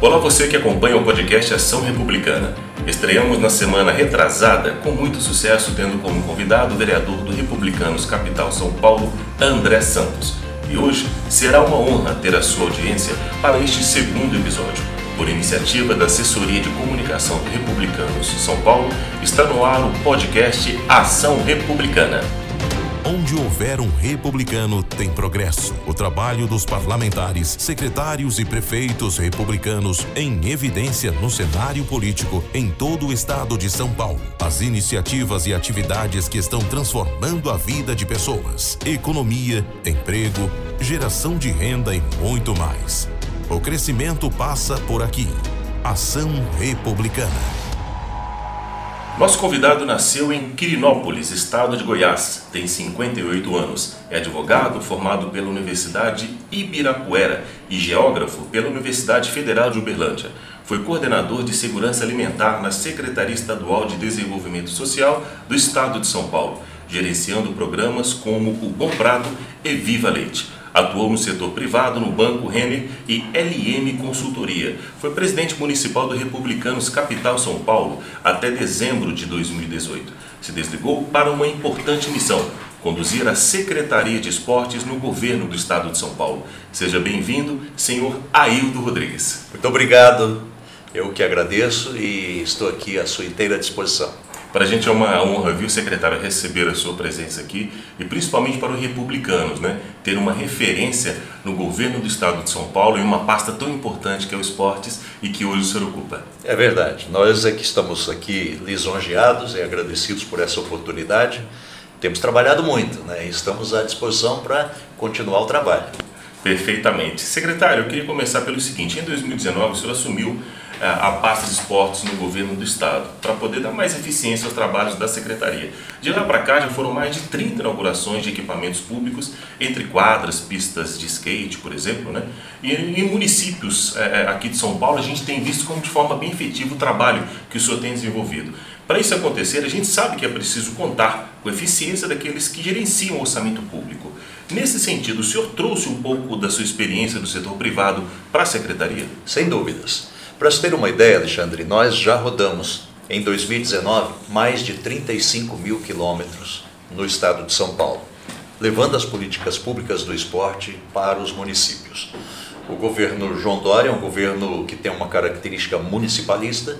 Olá você que acompanha o podcast Ação Republicana. Estreamos na semana retrasada com muito sucesso, tendo como convidado o vereador do Republicanos Capital São Paulo, André Santos. E hoje será uma honra ter a sua audiência para este segundo episódio. Por iniciativa da Assessoria de Comunicação do Republicanos São Paulo, está no ar o podcast Ação Republicana. Onde houver um republicano, tem progresso. O trabalho dos parlamentares, secretários e prefeitos republicanos em evidência no cenário político em todo o estado de São Paulo. As iniciativas e atividades que estão transformando a vida de pessoas, economia, emprego, geração de renda e muito mais. O crescimento passa por aqui. Ação Republicana. Nosso convidado nasceu em Quirinópolis, estado de Goiás. Tem 58 anos. É advogado formado pela Universidade Ibirapuera e geógrafo pela Universidade Federal de Uberlândia. Foi coordenador de segurança alimentar na Secretaria Estadual de Desenvolvimento Social do Estado de São Paulo, gerenciando programas como o Bom Prato e Viva Leite. Atuou no setor privado no Banco Renner e LM Consultoria. Foi presidente municipal do Republicanos Capital São Paulo até dezembro de 2018. Se desligou para uma importante missão, conduzir a Secretaria de Esportes no governo do estado de São Paulo. Seja bem-vindo, senhor Aildo Rodrigues. Muito obrigado. Eu que agradeço e estou aqui à sua inteira disposição. Para a gente é uma honra, viu, secretário, receber a sua presença aqui e principalmente para os republicanos, né? Ter uma referência no governo do estado de São Paulo em uma pasta tão importante que é o esportes e que hoje o senhor ocupa. É verdade. Nós é que estamos aqui lisonjeados e agradecidos por essa oportunidade. Temos trabalhado muito, né? E estamos à disposição para continuar o trabalho. Perfeitamente. Secretário, eu queria começar pelo seguinte: em 2019 o senhor assumiu a pasta de esportes no governo do estado, para poder dar mais eficiência aos trabalhos da secretaria. De lá para cá já foram mais de 30 inaugurações de equipamentos públicos, entre quadras, pistas de skate, por exemplo, né? E em municípios é, é, aqui de São Paulo a gente tem visto como de forma bem efetiva o trabalho que o senhor tem desenvolvido. Para isso acontecer, a gente sabe que é preciso contar com a eficiência daqueles que gerenciam o orçamento público. Nesse sentido, o senhor trouxe um pouco da sua experiência do setor privado para a secretaria? Sem dúvidas. Para se ter uma ideia, Alexandre, nós já rodamos em 2019 mais de 35 mil quilômetros no estado de São Paulo, levando as políticas públicas do esporte para os municípios. O governo João Dória é um governo que tem uma característica municipalista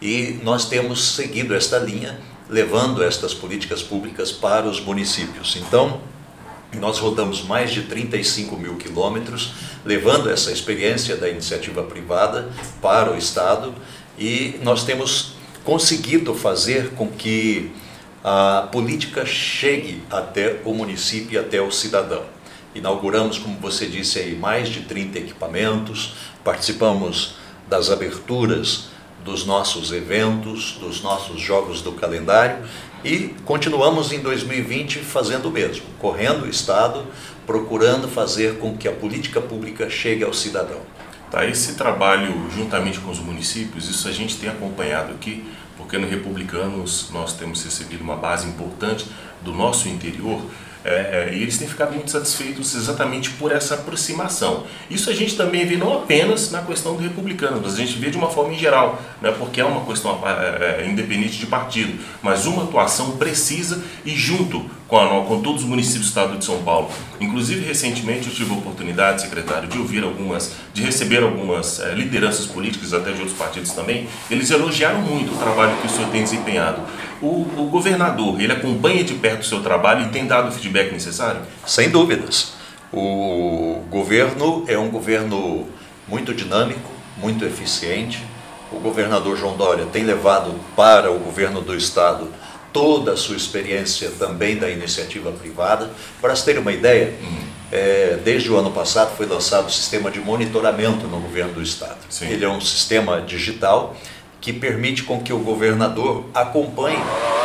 e nós temos seguido esta linha, levando estas políticas públicas para os municípios. Então, nós rodamos mais de 35 mil quilômetros, levando essa experiência da iniciativa privada para o Estado e nós temos conseguido fazer com que a política chegue até o município e até o cidadão. Inauguramos, como você disse aí, mais de 30 equipamentos, participamos das aberturas dos nossos eventos, dos nossos jogos do calendário e continuamos em 2020 fazendo o mesmo, correndo o Estado, procurando fazer com que a política pública chegue ao cidadão. Tá, esse trabalho juntamente com os municípios, isso a gente tem acompanhado aqui, porque no Republicanos nós temos recebido uma base importante do nosso interior é, é, e eles têm ficado muito satisfeitos exatamente por essa aproximação. Isso a gente também vê não apenas na questão do republicano, mas a gente vê de uma forma em geral, né, porque é uma questão é, é, independente de partido, mas uma atuação precisa e junto com, a, com todos os municípios do estado de São Paulo. Inclusive, recentemente eu tive a oportunidade, secretário, de ouvir algumas, de receber algumas é, lideranças políticas, até de outros partidos também. Eles elogiaram muito o trabalho que o senhor tem desempenhado. O, o governador, ele acompanha de perto o seu trabalho e tem dado o feedback necessário? Sem dúvidas. O governo é um governo muito dinâmico, muito eficiente. O governador João Dória tem levado para o governo do estado toda a sua experiência também da iniciativa privada. Para se ter uma ideia, hum. é, desde o ano passado foi lançado o sistema de monitoramento no governo do estado. Sim. Ele é um sistema digital que permite com que o governador acompanhe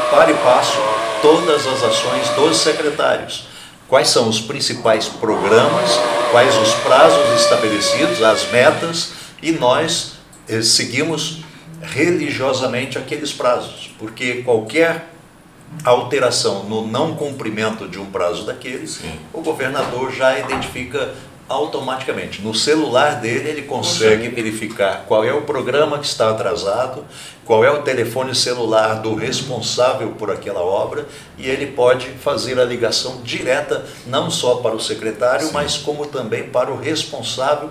para e passo todas as ações dos secretários. Quais são os principais programas, quais os prazos estabelecidos, as metas, e nós eh, seguimos religiosamente aqueles prazos, porque qualquer alteração no não cumprimento de um prazo daqueles, Sim. o governador já identifica automaticamente. No celular dele, ele consegue verificar qual é o programa que está atrasado, qual é o telefone celular do responsável por aquela obra, e ele pode fazer a ligação direta, não só para o secretário, Sim. mas como também para o responsável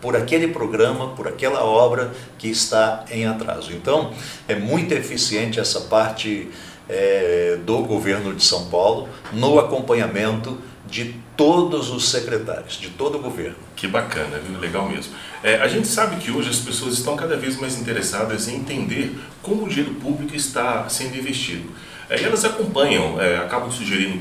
por aquele programa, por aquela obra que está em atraso. Então, é muito eficiente essa parte é, do governo de São Paulo no acompanhamento de todos os secretários, de todo o governo. Que bacana, viu? legal mesmo. É, a gente sabe que hoje as pessoas estão cada vez mais interessadas em entender como o dinheiro público está sendo investido. É, elas acompanham, é, acabam sugerindo,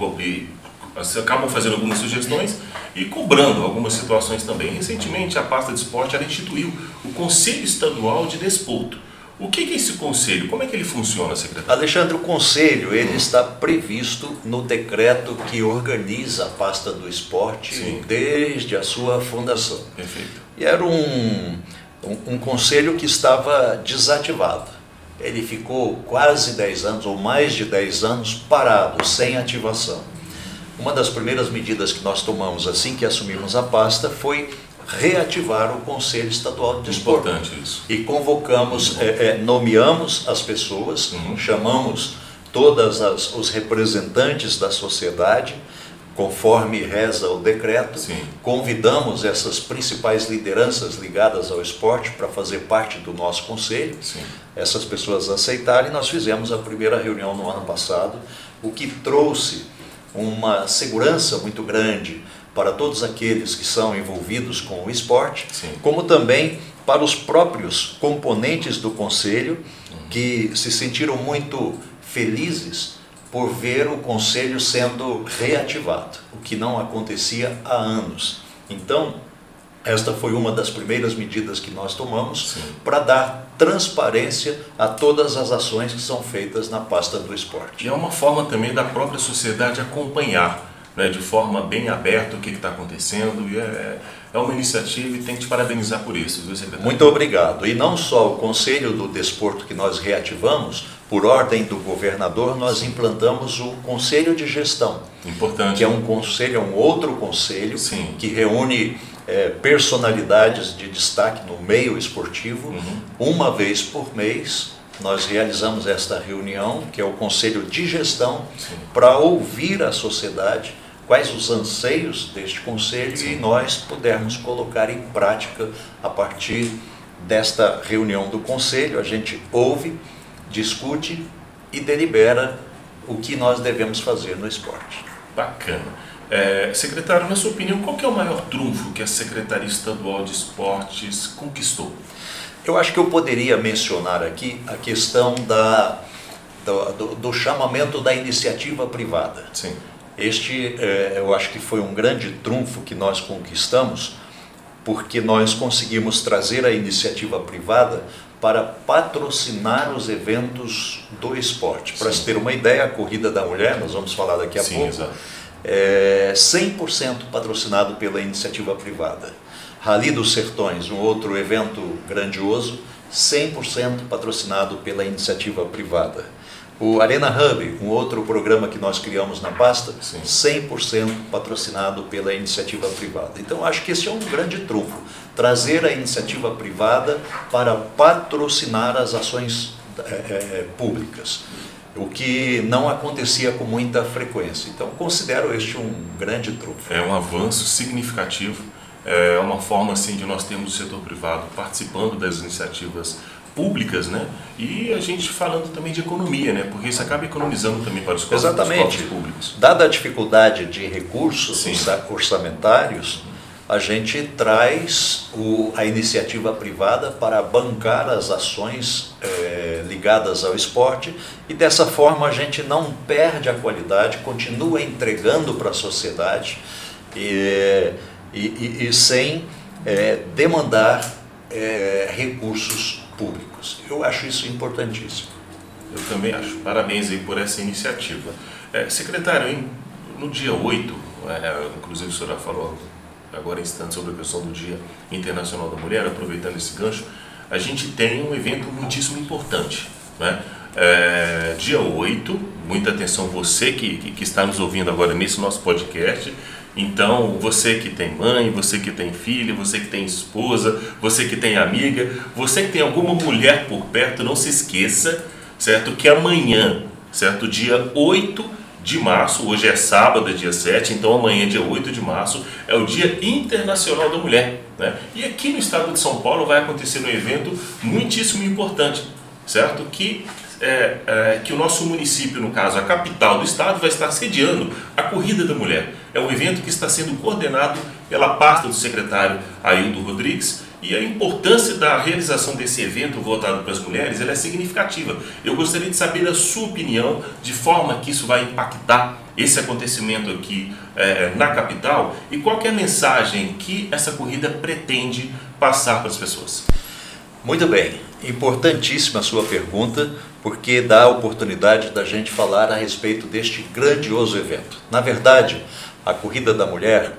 acabam fazendo algumas sugestões e cobrando algumas situações também. Recentemente, a pasta de esporte instituiu o Conselho Estadual de Desporto o que é esse conselho? Como é que ele funciona, secretário? Alexandre, o conselho ele está previsto no decreto que organiza a pasta do esporte Sim. desde a sua fundação. Perfeito. E era um, um, um conselho que estava desativado. Ele ficou quase 10 anos, ou mais de 10 anos, parado, sem ativação. Uma das primeiras medidas que nós tomamos assim que assumimos a pasta foi reativar o Conselho Estadual de Desporto. Importante isso. E convocamos, é, é, nomeamos as pessoas, uhum. chamamos todos os representantes da sociedade, conforme reza o decreto, Sim. convidamos essas principais lideranças ligadas ao esporte para fazer parte do nosso conselho. Sim. Essas pessoas aceitaram e nós fizemos a primeira reunião no ano passado, o que trouxe uma segurança muito grande para todos aqueles que são envolvidos com o esporte, Sim. como também para os próprios componentes do conselho que se sentiram muito felizes por ver o conselho sendo reativado, o que não acontecia há anos. Então, esta foi uma das primeiras medidas que nós tomamos para dar transparência a todas as ações que são feitas na pasta do esporte. E é uma forma também da própria sociedade acompanhar né, de forma bem aberta o que está acontecendo. E é, é uma iniciativa e tem que te parabenizar por isso, viu, secretário? Muito obrigado. E não só o Conselho do Desporto que nós reativamos, por ordem do governador, nós implantamos o Conselho de Gestão. Importante. Que é um conselho, é um outro conselho Sim. que reúne é, personalidades de destaque no meio esportivo, uhum. uma vez por mês. Nós realizamos esta reunião, que é o Conselho de Gestão, para ouvir a sociedade, quais os anseios deste conselho Sim. e nós pudermos colocar em prática a partir desta reunião do conselho. A gente ouve, discute e delibera o que nós devemos fazer no esporte. Bacana. É, secretário, na sua opinião, qual é o maior trunfo que a Secretaria Estadual de Esportes conquistou? Eu acho que eu poderia mencionar aqui a questão da, do, do, do chamamento da iniciativa privada. Sim. Este, é, eu acho que foi um grande trunfo que nós conquistamos, porque nós conseguimos trazer a iniciativa privada para patrocinar os eventos do esporte. Para se ter uma ideia, a Corrida da Mulher, nós vamos falar daqui a Sim, pouco, exato. é 100% patrocinado pela iniciativa privada. Rally dos Sertões, um outro evento grandioso, 100% patrocinado pela iniciativa privada. O Arena Hub, um outro programa que nós criamos na pasta, Sim. 100% patrocinado pela iniciativa privada. Então, acho que esse é um grande trunfo, trazer a iniciativa privada para patrocinar as ações é, públicas, o que não acontecia com muita frequência. Então, considero este um grande trunfo. É um avanço significativo, é uma forma assim de nós termos o setor privado participando das iniciativas públicas, né? E a gente falando também de economia, né? Porque isso acaba economizando também para os cofres, Exatamente. Os públicos. Dada a dificuldade de recursos Sim. orçamentários, a gente traz o, a iniciativa privada para bancar as ações é, ligadas ao esporte e dessa forma a gente não perde a qualidade, continua entregando para a sociedade e, e, e, e sem é, demandar é, recursos públicos. Eu acho isso importantíssimo. Eu também acho. Parabéns aí por essa iniciativa. É, secretário, hein, no dia 8, é, inclusive o senhor falou agora instante sobre a questão do Dia Internacional da Mulher, aproveitando esse gancho, a gente tem um evento muitíssimo importante. Né? É, dia 8, muita atenção você que, que, que está nos ouvindo agora nesse nosso podcast, Então, você que tem mãe, você que tem filho, você que tem esposa, você que tem amiga, você que tem alguma mulher por perto, não se esqueça, certo? Que amanhã, certo? Dia 8 de março, hoje é sábado, dia 7, então amanhã, dia 8 de março, é o Dia Internacional da Mulher. Né? E aqui no estado de São Paulo vai acontecer um evento muitíssimo importante, certo? Que, é, é, que o nosso município, no caso a capital do estado, vai estar sediando a Corrida da Mulher. É um evento que está sendo coordenado pela pasta do secretário Aildo Rodrigues e a importância da realização desse evento voltado para as mulheres é significativa. Eu gostaria de saber a sua opinião, de forma que isso vai impactar esse acontecimento aqui é, na capital e qual é a mensagem que essa corrida pretende passar para as pessoas. Muito bem, importantíssima a sua pergunta, porque dá a oportunidade da gente falar a respeito deste grandioso evento. Na verdade, a Corrida da Mulher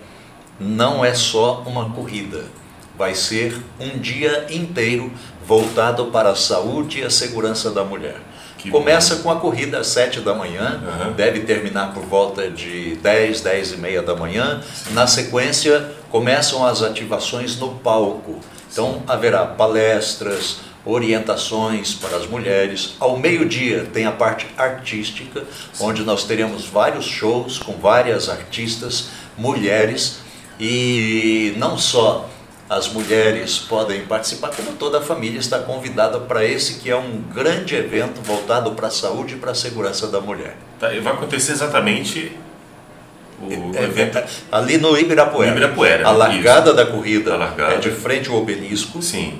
não é só uma corrida vai ser um dia inteiro voltado para a saúde e a segurança da mulher. Que Começa bom. com a corrida às 7 da manhã, uhum. deve terminar por volta de 10, 10 e meia da manhã. Na sequência, começam as ativações no palco. Então, haverá palestras, orientações para as mulheres. Ao meio-dia tem a parte artística, onde nós teremos vários shows com várias artistas mulheres e não só as mulheres podem participar, como toda a família está convidada para esse que é um grande evento voltado para a saúde e para a segurança da mulher. Tá, e vai acontecer exatamente o é, evento é, ali no Ibirapuera. No Ibirapuera a largada isso. da corrida largada. é de frente ao obelisco. Sim.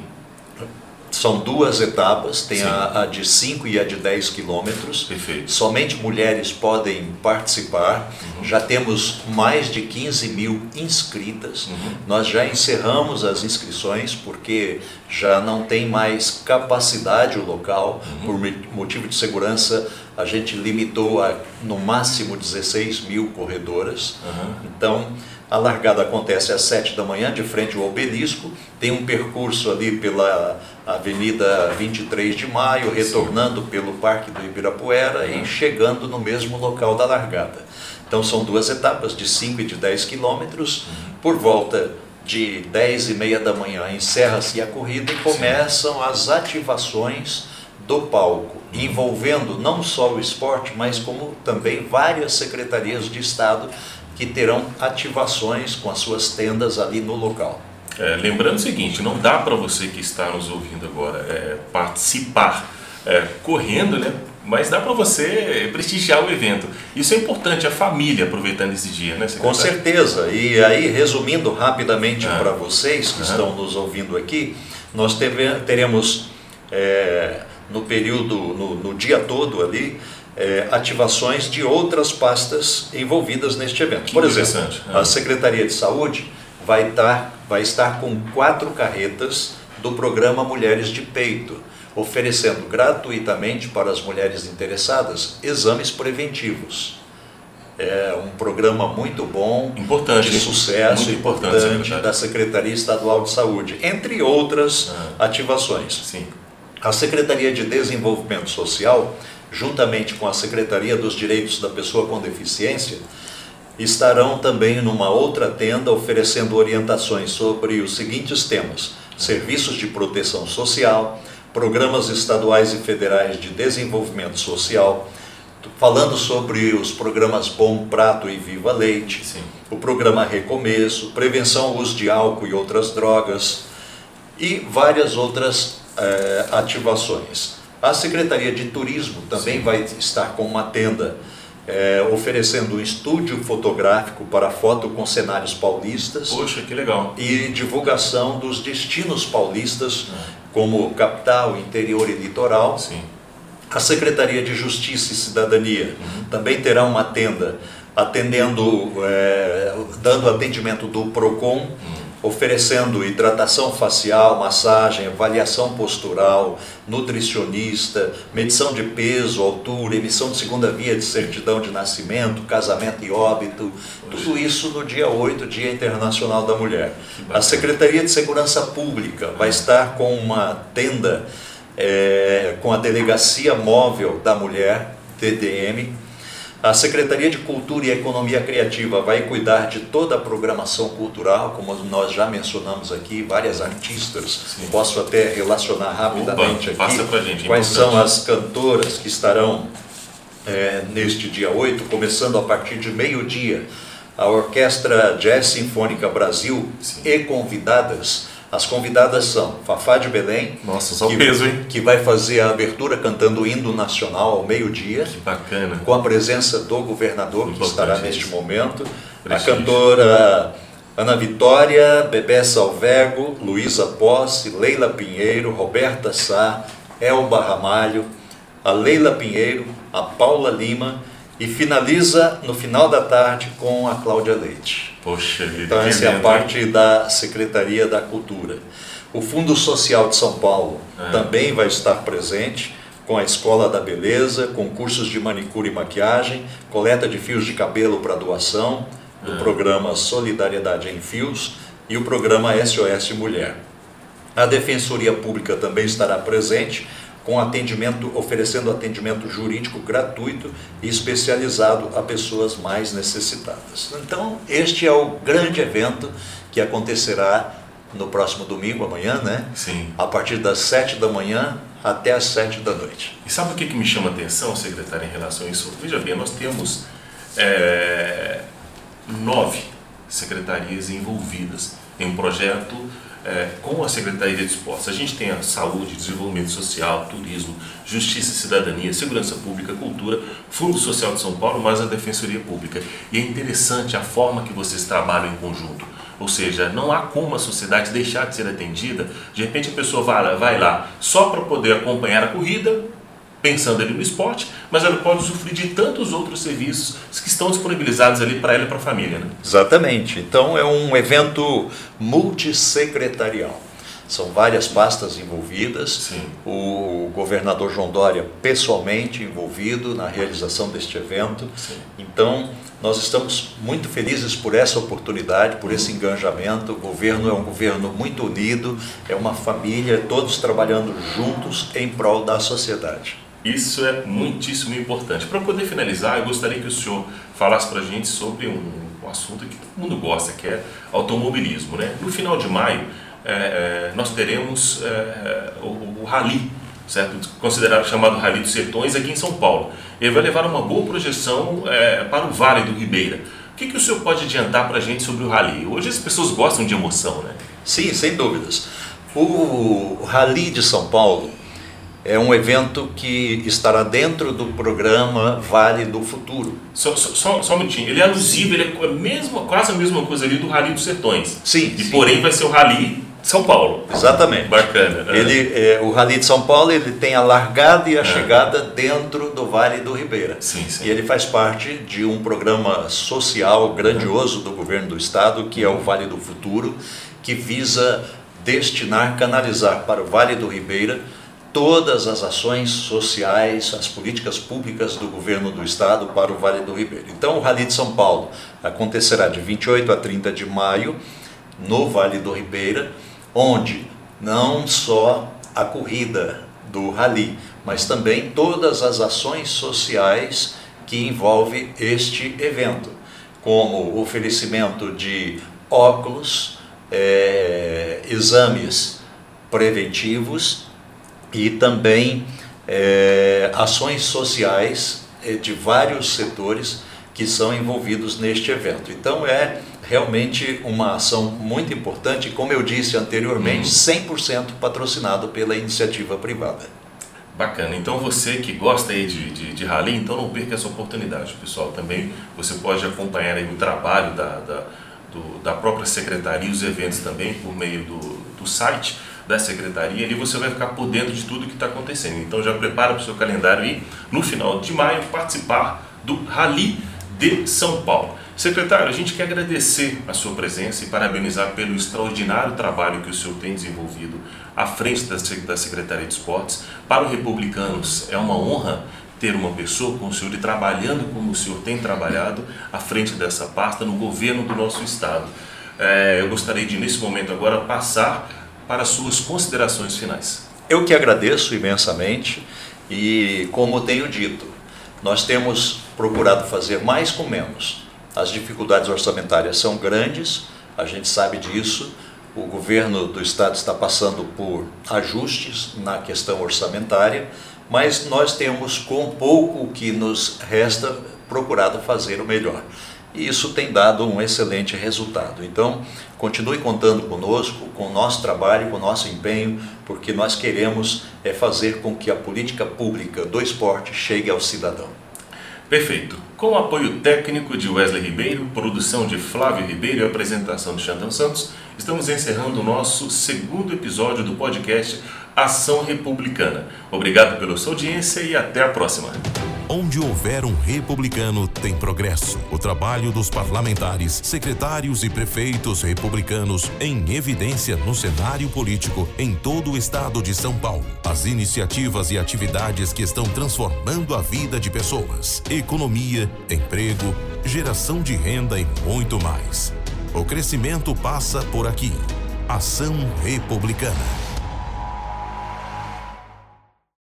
São duas etapas, tem a, a, de 5 e a de 10 quilômetros. Perfeito. Somente mulheres podem participar. Uhum. Já temos mais de 15 mil inscritas. Uhum. Nós já encerramos as inscrições porque já não tem mais capacidade o local. Uhum. Por motivo de segurança, a gente limitou a no máximo 16 mil corredoras. Então, a largada acontece às 7 da manhã, de frente ao obelisco. Tem um percurso ali pela Avenida 23 de Maio, retornando pelo Parque do Ibirapuera e chegando no mesmo local da largada. Então são duas etapas de 5 e de 10 quilômetros. Uhum. Por volta de 10 e meia da manhã encerra-se a corrida e começam as ativações do palco, uhum. envolvendo não só o esporte, mas como também várias secretarias de Estado que terão ativações com as suas tendas ali no local. É, lembrando o seguinte, não dá para você que está nos ouvindo agora é, participar é, correndo, né? Mas dá para você prestigiar o evento. Isso é importante, a família aproveitando esse dia, né? Com certeza. E aí, resumindo rapidamente ah. para vocês que ah. estão nos ouvindo aqui, nós teremos é, no período, no, no dia todo ali, é, ativações de outras pastas envolvidas neste evento. Por exemplo, a Secretaria de Saúde vai estar, vai estar com quatro carretas do programa Mulheres de Peito, oferecendo gratuitamente para as mulheres interessadas exames preventivos. É um programa muito bom, importante, de sucesso, importante, importante da Secretaria Estadual de Saúde, entre outras ah. ativações. Sim. A Secretaria de Desenvolvimento Social juntamente com a Secretaria dos Direitos da Pessoa com Deficiência, estarão também numa outra tenda oferecendo orientações sobre os seguintes temas: serviços de proteção social, programas estaduais e federais de desenvolvimento social, falando sobre os programas Bom Prato e Viva Leite, Sim. o programa Recomeço, prevenção ao uso de álcool e outras drogas e várias outras eh, ativações. A Secretaria de Turismo também Sim. vai estar com uma tenda é, oferecendo um estúdio fotográfico para foto com cenários paulistas. Poxa, que legal. E divulgação dos destinos paulistas, como capital, interior e litoral. Sim. A Secretaria de Justiça e Cidadania uhum. também terá uma tenda atendendo, é, dando atendimento do PROCON. Uhum oferecendo hidratação facial, massagem, avaliação postural, nutricionista, medição de peso, altura, emissão de segunda via de certidão de nascimento, casamento e óbito, tudo isso no dia 8, Dia Internacional da Mulher. A Secretaria de Segurança Pública vai estar com uma tenda é, com a Delegacia Móvel da Mulher, TDM, A Secretaria de Cultura e Economia Criativa vai cuidar de toda a programação cultural, como nós já mencionamos aqui, várias artistas. Sim. Posso até relacionar rapidamente Opa, aqui gente, quais são as cantoras que estarão é, neste dia 8, começando a partir de meio-dia. A Orquestra Jazz Sinfônica Brasil Sim. e convidadas as convidadas são Fafá de Belém. Nossa, só que, peso, hein? Que vai fazer a abertura cantando o hino nacional ao meio-dia. Que bacana. Com a presença do governador, que estará neste momento. Prestígio. A cantora Ana Vitória, Bebé Salvego, Luísa Posse, Leila Pinheiro, Roberta Sá, Elba Ramalho, a Leila Pinheiro, a Paula Lima e finaliza no final da tarde com a Cláudia Leite. Poxa vida. Então essa é a parte da Secretaria da Cultura. O Fundo Social de São Paulo é. também vai estar presente com a Escola da Beleza, com cursos de manicure e maquiagem, coleta de fios de cabelo para doação, do é. programa Solidariedade em Fios e o programa SOS Mulher. A Defensoria Pública também estará presente com atendimento, oferecendo atendimento jurídico gratuito e especializado a pessoas mais necessitadas. Então, este é o grande evento que acontecerá no próximo domingo, amanhã, né? Sim. A partir das sete da manhã até as sete da noite. E sabe o que, que me chama a atenção, secretário, em relação a isso? Veja bem, nós temos é, nove secretarias envolvidas em um projeto é, com a Secretaria de Esportes. A gente tem a saúde, desenvolvimento social, turismo, justiça e cidadania, segurança pública, cultura, Fundo Social de São Paulo, mais a Defensoria Pública. E é interessante a forma que vocês trabalham em conjunto. Ou seja, não há como a sociedade deixar de ser atendida. De repente a pessoa vai, vai lá só para poder acompanhar a corrida, pensando ali no esporte, mas ela pode usufruir de tantos outros serviços que estão disponibilizados ali para ela e para a família. Né? Exatamente. Então é um evento multissecretarial. São várias pastas envolvidas. Sim. O governador João Dória pessoalmente envolvido na realização deste evento. Sim. Então, nós estamos muito felizes por essa oportunidade, por esse engajamento. O governo é um governo muito unido, é uma família, todos trabalhando juntos em prol da sociedade. Isso é muitíssimo importante. Para poder finalizar, eu gostaria que o senhor falasse para a gente sobre um, um, assunto que todo mundo gosta, que é automobilismo. Né? No final de maio, é, é, nós teremos é, o, o Rally, certo? considerado chamado Rally dos Sertões, aqui em São Paulo. Ele vai levar uma boa projeção é, para o Vale do Ribeira. O que, que o senhor pode adiantar para a gente sobre o Rally? Hoje as pessoas gostam de emoção, né? Sim, sem dúvidas. O Rally de São Paulo é um evento que estará dentro do programa Vale do Futuro. Só, só, só um minutinho, ele é alusivo, ele é a mesma, quase a mesma coisa ali do Rally dos Sertões. Sim. E sim. porém vai ser o Rally São Paulo. Exatamente. Bacana. Né? Ele, é, o Rally de São Paulo ele tem a largada e a é. chegada dentro do Vale do Ribeira. Sim, sim. E ele faz parte de um programa social grandioso do governo do estado, que é o Vale do Futuro, que visa destinar, canalizar para o Vale do Ribeira todas as ações sociais, as políticas públicas do governo do estado para o Vale do Ribeiro. Então, o Rally de São Paulo acontecerá de 28 a 30 de maio no Vale do Ribeira, onde não só a corrida do rally, mas também todas as ações sociais que envolve este evento, como oferecimento de óculos, é, exames preventivos e também é, ações sociais é, de vários setores que são envolvidos neste evento. Então é realmente uma ação muito importante, como eu disse anteriormente, 100% uhum. patrocinado pela iniciativa privada. Bacana. Então você que gosta aí de, de, de rally, então não perca essa oportunidade, pessoal. Também você pode acompanhar aí o trabalho da, da, do, da própria secretaria, os eventos também por meio do, do site da secretaria, ali você vai ficar por dentro de tudo que está acontecendo. Então já prepara para o seu calendário e no final de maio participar do Rally de São Paulo. Secretário, a gente quer agradecer a sua presença e parabenizar pelo extraordinário trabalho que o senhor tem desenvolvido à frente da Secretaria de Esportes. Para o Republicanos é uma honra ter uma pessoa como o senhor e trabalhando como o senhor tem trabalhado à frente dessa pasta no governo do nosso estado. É, eu gostaria de, nesse momento agora, passar para as suas considerações finais. Eu que agradeço imensamente e, como tenho dito, nós temos procurado fazer mais com menos. As dificuldades orçamentárias são grandes, a gente sabe disso. O governo do estado está passando por ajustes na questão orçamentária, mas nós temos, com pouco que nos resta, procurado fazer o melhor. E isso tem dado um excelente resultado. Então, continue contando conosco, com o nosso trabalho, com o nosso empenho, porque nós queremos é fazer com que a política pública do esporte chegue ao cidadão. Perfeito. Com o apoio técnico de Wesley Ribeiro, produção de Flávio Ribeiro e apresentação de Xandão Santos, estamos encerrando o nosso segundo episódio do podcast Ação Republicana. Obrigado pela sua audiência e até a próxima. Onde houver um republicano, tem progresso. O trabalho dos parlamentares, secretários e prefeitos republicanos em evidência no cenário político em todo o estado de São Paulo. As iniciativas e atividades que estão transformando a vida de pessoas, economia, emprego, geração de renda e muito mais. O crescimento passa por aqui. Ação Republicana.